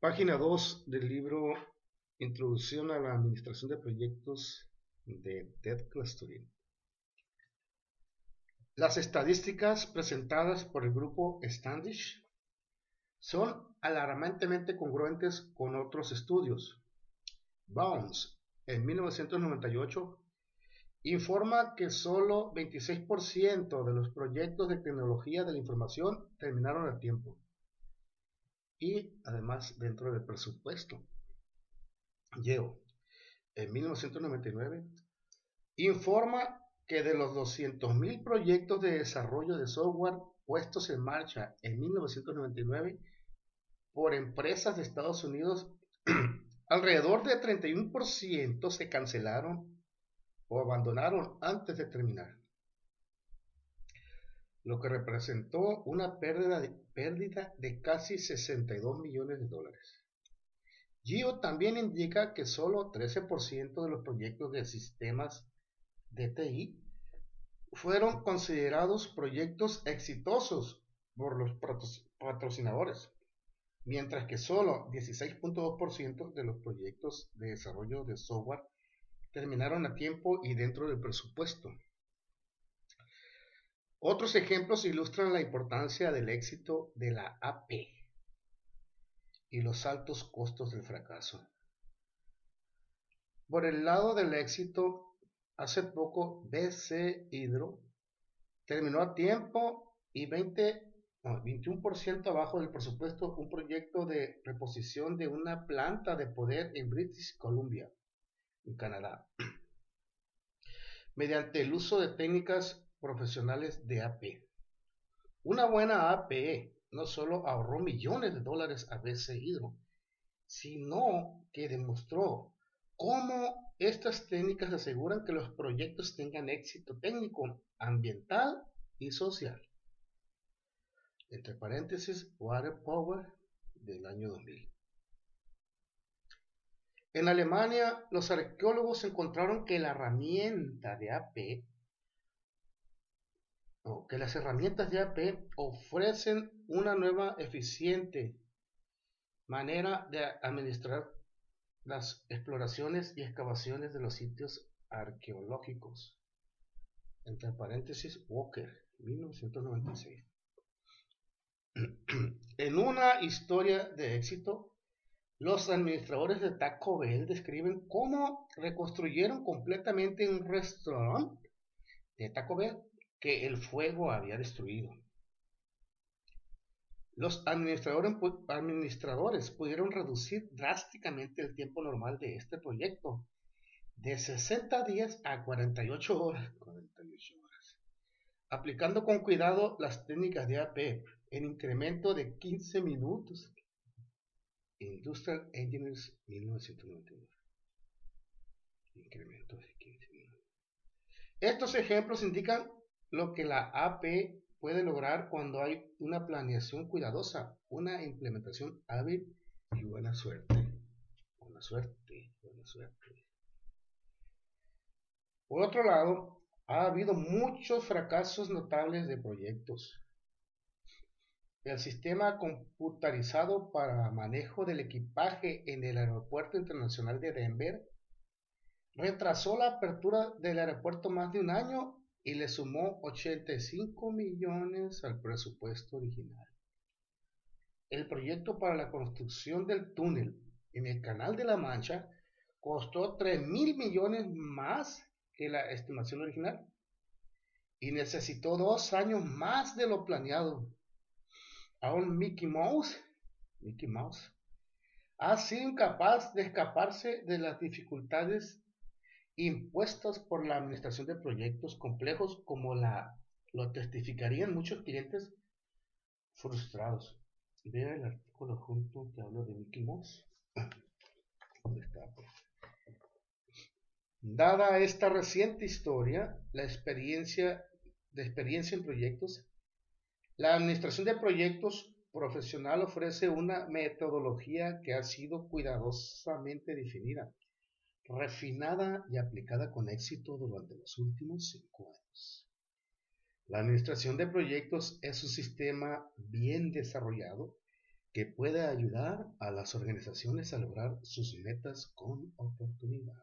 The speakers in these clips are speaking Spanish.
Página 2 del libro Introducción a la Administración de Proyectos de Ted Clustering. Las estadísticas presentadas por el grupo Standish son alarmantemente congruentes con otros estudios. Bounds, en 1998, informa que solo 26% de los proyectos de tecnología de la información terminaron a tiempo y además dentro del presupuesto. Yeo, en 1999, informa que de los 200.000 proyectos de desarrollo de software puestos en marcha en 1999 por empresas de Estados Unidos, alrededor de 31% se cancelaron o abandonaron antes de terminar lo que representó una pérdida de, pérdida de casi 62 millones de dólares. GIO también indica que solo 13% de los proyectos de sistemas de TI fueron considerados proyectos exitosos por los patrocinadores, mientras que solo 16.2% de los proyectos de desarrollo de software terminaron a tiempo y dentro del presupuesto. Otros ejemplos ilustran la importancia del éxito de la AP y los altos costos del fracaso. Por el lado del éxito, hace poco BC Hydro terminó a tiempo y 20, 21% abajo del presupuesto un proyecto de reposición de una planta de poder en British Columbia, en Canadá, mediante el uso de técnicas profesionales de AP. Una buena APE no solo ahorró millones de dólares a BC Hydro, sino que demostró cómo estas técnicas aseguran que los proyectos tengan éxito técnico, ambiental y social. Entre paréntesis, Water Power del año 2000. En Alemania, los arqueólogos encontraron que la herramienta de AP que las herramientas de AP ofrecen una nueva, eficiente manera de administrar las exploraciones y excavaciones de los sitios arqueológicos. Entre paréntesis, Walker, 1996. En una historia de éxito, los administradores de Taco Bell describen cómo reconstruyeron completamente un restaurante de Taco Bell que el fuego había destruido. Los administradores, pudieron reducir drásticamente el tiempo normal de este proyecto, de 60 días a 48 horas, 48 horas aplicando con cuidado las técnicas de AP en incremento de 15 minutos. Industrial Engineers 1999. Incremento de 15 minutos. Estos ejemplos indican lo que la AP puede lograr cuando hay una planeación cuidadosa, una implementación hábil y buena suerte. Buena suerte, buena suerte. Por otro lado, ha habido muchos fracasos notables de proyectos. El sistema computarizado para manejo del equipaje en el Aeropuerto Internacional de Denver retrasó la apertura del aeropuerto más de un año y le sumó 85 millones al presupuesto original. El proyecto para la construcción del túnel en el Canal de la Mancha costó 3 mil millones más que la estimación original y necesitó dos años más de lo planeado. Aún Mickey Mouse, Mickey Mouse, ha sido incapaz de escaparse de las dificultades impuestos por la administración de proyectos complejos como la, lo testificarían muchos clientes frustrados. vea el artículo junto que habla de Mickey. Dada esta reciente historia, la experiencia de experiencia en proyectos, la administración de proyectos profesional ofrece una metodología que ha sido cuidadosamente definida, refinada y aplicada con éxito durante los últimos cinco años. La administración de proyectos es un sistema bien desarrollado que puede ayudar a las organizaciones a lograr sus metas con oportunidad.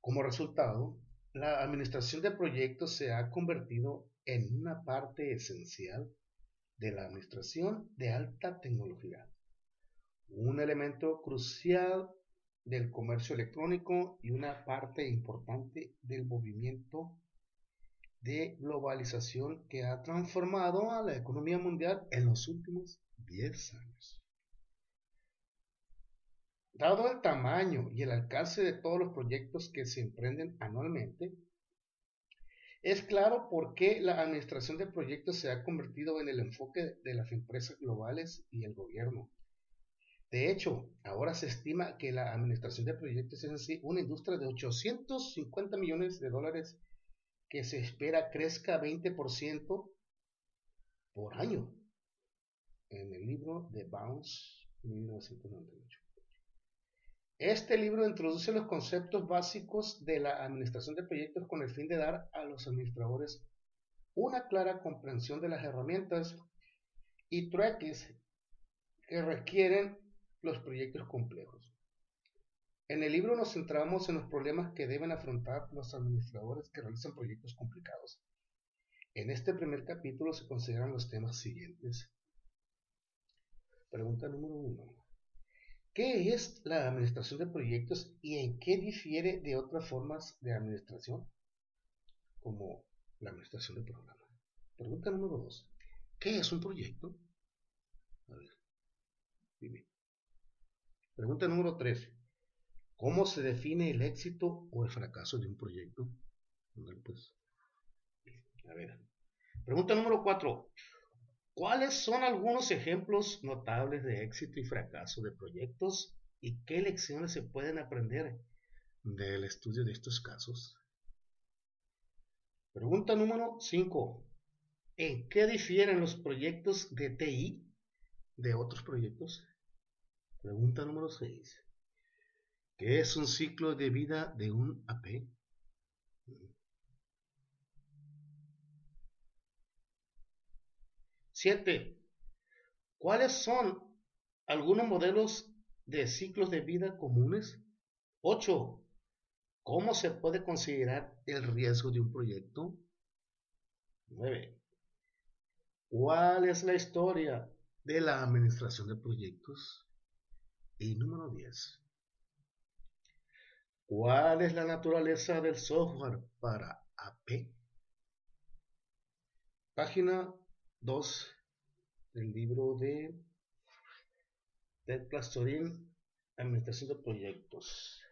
Como resultado, la administración de proyectos se ha convertido en una parte esencial de la administración de alta tecnología, un elemento crucial del comercio electrónico y una parte importante del movimiento de globalización que ha transformado a la economía mundial en los últimos 10 años. Dado el tamaño y el alcance de todos los proyectos que se emprenden anualmente, es claro por qué la administración de proyectos se ha convertido en el enfoque de las empresas globales y el gobierno. De hecho, ahora se estima que la administración de proyectos es en sí una industria de 850 millones de dólares que se espera crezca 20% por año en el libro de Bounce 1998. Este libro introduce los conceptos básicos de la administración de proyectos con el fin de dar a los administradores una clara comprensión de las herramientas y truques que requieren los proyectos complejos. En el libro nos centramos en los problemas que deben afrontar los administradores que realizan proyectos complicados. En este primer capítulo se consideran los temas siguientes. Pregunta número uno. ¿Qué es la administración de proyectos y en qué difiere de otras formas de administración? Como la administración de programa. Pregunta número dos. ¿Qué es un proyecto? A ver, dime. Pregunta número tres. ¿Cómo se define el éxito o el fracaso de un proyecto? Pues, a ver. Pregunta número cuatro. ¿Cuáles son algunos ejemplos notables de éxito y fracaso de proyectos y qué lecciones se pueden aprender del estudio de estos casos? Pregunta número 5. ¿En qué difieren los proyectos de TI de otros proyectos? Pregunta número 6. ¿Qué es un ciclo de vida de un AP? 7. ¿Cuáles son algunos modelos de ciclos de vida comunes? 8. ¿Cómo se puede considerar el riesgo de un proyecto? 9. ¿Cuál es la historia de la administración de proyectos? Y número 10. ¿Cuál es la naturaleza del software para AP? Página 2 del libro de Ted Plastorin, Administración de Proyectos.